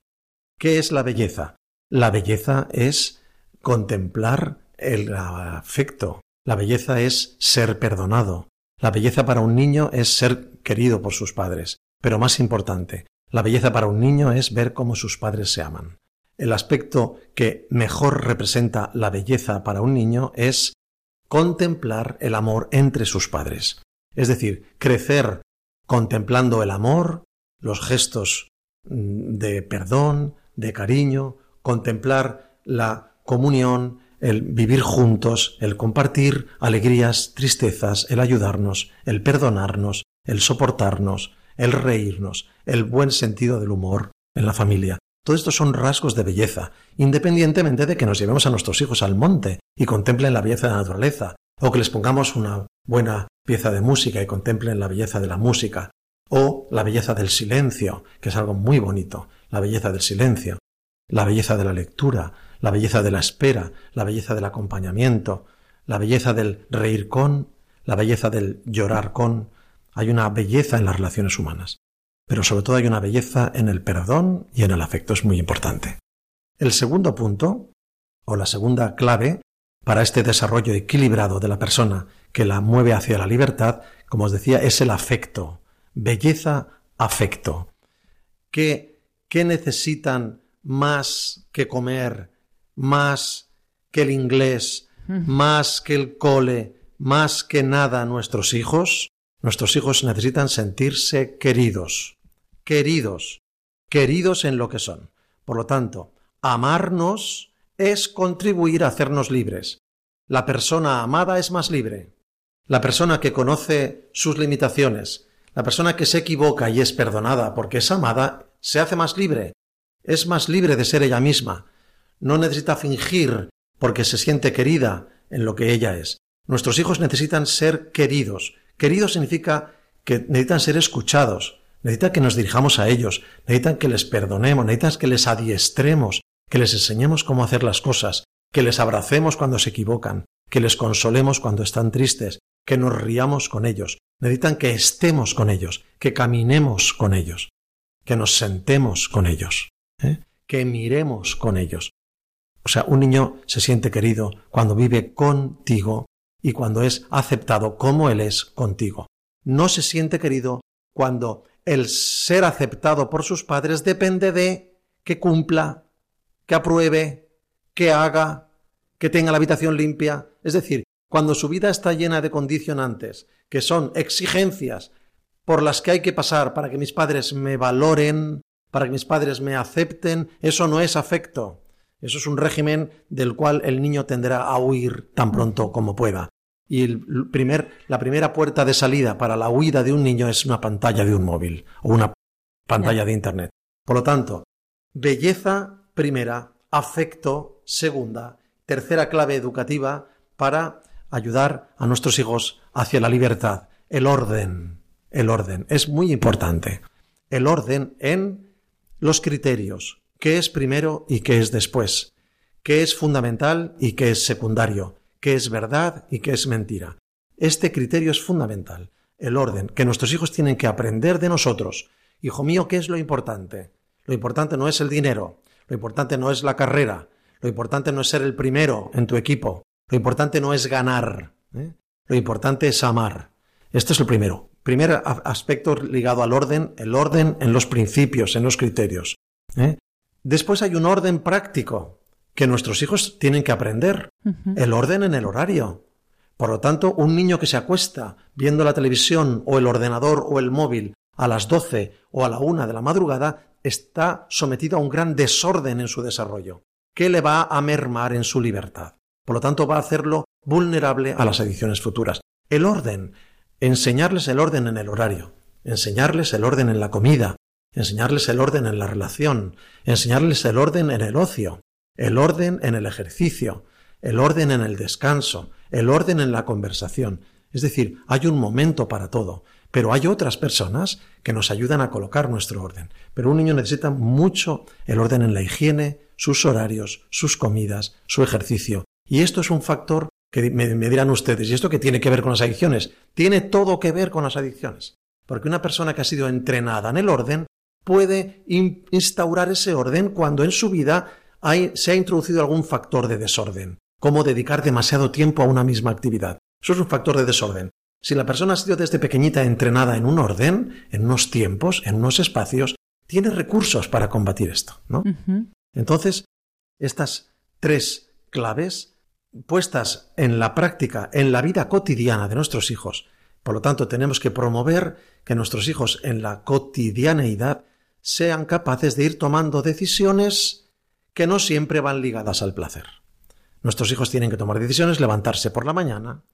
¿Qué es la belleza? La belleza es contemplar el afecto. La belleza es ser perdonado. La belleza para un niño es ser querido por sus padres. Pero más importante, la belleza para un niño es ver cómo sus padres se aman. El aspecto que mejor representa la belleza para un niño es contemplar el amor entre sus padres. Es decir, crecer contemplando el amor, los gestos mm, de perdón, de cariño, contemplar la comunión, el vivir juntos, el compartir alegrías, tristezas, el ayudarnos, el perdonarnos, el soportarnos, el reírnos, el buen sentido del humor en la familia. Todo esto son rasgos de belleza, independientemente de que nos llevemos a nuestros hijos al monte y contemplen la belleza de la naturaleza, o que les pongamos una buena pieza de música y contemplen la belleza de la música, o la belleza del silencio, que es algo muy bonito, la belleza del silencio, la belleza de la lectura, la belleza de la espera, la belleza del acompañamiento, la belleza del reír con, la belleza del llorar con. Hay una belleza en las relaciones humanas, pero sobre todo hay una belleza en el perdón y en el afecto, es muy importante. El segundo punto, o la segunda clave, para este desarrollo equilibrado de la persona que la mueve hacia la libertad, como os decía, es el afecto. Belleza, afecto. ¿Qué, qué necesitan más que comer, más que el inglés, más que el cole, más que nada nuestros hijos? Nuestros hijos necesitan sentirse queridos, queridos, queridos en lo que son. Por lo tanto, amarnos es contribuir a hacernos libres. La persona amada es más libre. La persona que conoce sus limitaciones, la persona que se equivoca y es perdonada porque es amada, se hace más libre. Es más libre de ser ella misma. No necesita fingir porque se siente querida en lo que ella es. Nuestros hijos necesitan ser queridos. Queridos significa que necesitan ser escuchados, necesitan que nos dirijamos a ellos, necesitan que les perdonemos, necesitan que les adiestremos, que les enseñemos cómo hacer las cosas, que les abracemos cuando se equivocan, que les consolemos cuando están tristes, que nos riamos con ellos. Necesitan que estemos con ellos, que caminemos con ellos, que nos sentemos con ellos, ¿eh? que miremos con ellos. O sea, un niño se siente querido cuando vive contigo y cuando es aceptado como él es contigo. No se siente querido cuando el ser aceptado por sus padres depende de que cumpla que apruebe, que haga, que tenga la habitación limpia. Es decir, cuando su vida está llena de condicionantes, que son exigencias por las que hay que pasar para que mis padres me valoren, para que mis padres me acepten, eso no es afecto. Eso es un régimen del cual el niño tendrá a huir tan pronto como pueda. Y el primer, la primera puerta de salida para la huida de un niño es una pantalla de un móvil o una pantalla de Internet. Por lo tanto, belleza primera, afecto segunda, tercera clave educativa para ayudar a nuestros hijos hacia la libertad, el orden. El orden es muy importante. El orden en los criterios, qué es primero y qué es después, qué es fundamental y qué es secundario, qué es verdad y qué es mentira. Este criterio es fundamental, el orden, que nuestros hijos tienen que aprender de nosotros. Hijo mío, ¿qué es lo importante? Lo importante no es el dinero, lo importante no es la carrera, lo importante no es ser el primero en tu equipo, lo importante no es ganar, ¿eh? lo importante es amar. Este es el primero. Primer aspecto ligado al orden, el orden en los principios, en los criterios. ¿eh? Después hay un orden práctico que nuestros hijos tienen que aprender, el orden en el horario. Por lo tanto, un niño que se acuesta viendo la televisión o el ordenador o el móvil a las doce o a la una de la madrugada está sometido a un gran desorden en su desarrollo, que le va a mermar en su libertad. Por lo tanto, va a hacerlo vulnerable a las ediciones futuras. El orden, enseñarles el orden en el horario, enseñarles el orden en la comida, enseñarles el orden en la relación, enseñarles el orden en el ocio, el orden en el ejercicio, el orden en el descanso, el orden en la conversación. Es decir, hay un momento para todo, pero hay otras personas que nos ayudan a colocar nuestro orden. Pero un niño necesita mucho el orden en la higiene, sus horarios, sus comidas, su ejercicio. Y esto es un factor que me, dirán ustedes, ¿y esto qué tiene que ver con las adicciones? Tiene todo que ver con las adicciones. Porque una persona que ha sido entrenada en el orden puede instaurar ese orden cuando en su vida se ha introducido algún factor de desorden, como dedicar demasiado tiempo a una misma actividad. Eso es un factor de desorden. Si la persona ha sido desde pequeñita entrenada en un orden, en unos tiempos, en unos espacios, tiene recursos para combatir esto, ¿no? Entonces, estas tres claves puestas en la práctica, en la vida cotidiana de nuestros hijos, por lo tanto, tenemos que promover que nuestros hijos en la cotidianeidad sean capaces de ir tomando decisiones que no siempre van ligadas al placer. Nuestros hijos tienen que tomar decisiones, levantarse por la mañana,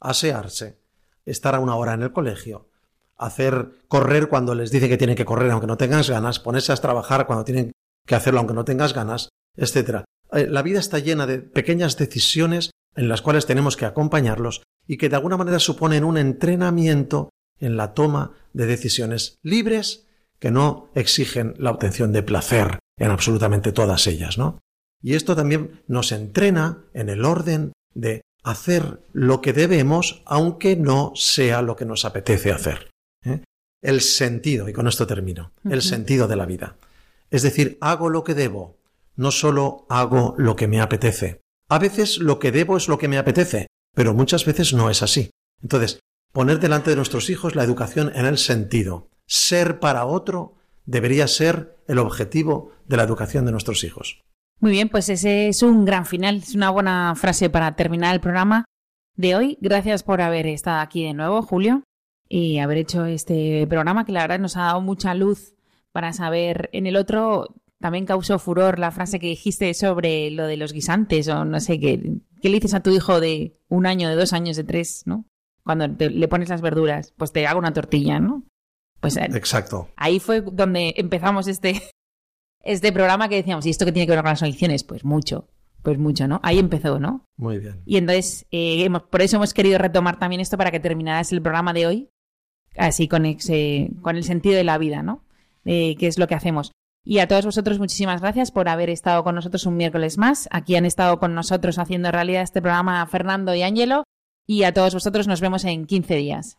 asearse, estar a una hora en el colegio, hacer correr cuando les dice que tienen que correr aunque no tengas ganas, ponerse a trabajar cuando tienen que hacerlo aunque no tengas ganas, etc. Eh, la vida está llena de pequeñas decisiones en las cuales tenemos que acompañarlos y que de alguna manera suponen un entrenamiento en la toma de decisiones libres que no exigen la obtención de placer en absolutamente todas ellas, ¿no? Y esto también nos entrena en el orden de hacer lo que debemos aunque no sea lo que nos apetece hacer. ¿eh? El sentido, y con esto termino, el sentido de la vida. Es decir, hago lo que debo, no solo hago lo que me apetece. A veces lo que debo es lo que me apetece, pero muchas veces no es así. Entonces, poner delante de nuestros hijos la educación en el sentido. Ser para otro debería ser el objetivo de la educación de nuestros hijos. Muy bien, pues ese es un gran final, es una buena frase para terminar el programa de hoy. Gracias por haber estado aquí de nuevo, Julio, y haber hecho este programa que la verdad nos ha dado mucha luz para saber. En el otro también causó furor la frase que dijiste sobre lo de los guisantes o no sé qué. ¿Qué le dices a tu hijo de un año, de dos años, de tres, no? Cuando le pones las verduras, pues te hago una tortilla, ¿no? Pues eh, Exacto. Ahí fue donde empezamos este, este programa que decíamos, ¿y esto qué tiene que ver con las adicciones? Pues mucho, pues mucho, ¿no? Ahí empezó, ¿no? Muy bien. Y entonces, eh, por eso hemos querido retomar también esto para que terminaras el programa de hoy, así con, con el sentido de la vida, ¿no? Eh, ¿Qué es lo que hacemos? Y a todos vosotros, muchísimas gracias por haber estado con nosotros un miércoles más. Aquí han estado con nosotros haciendo realidad este programa Fernando y Ángelo. Y a todos vosotros nos vemos en 15 días.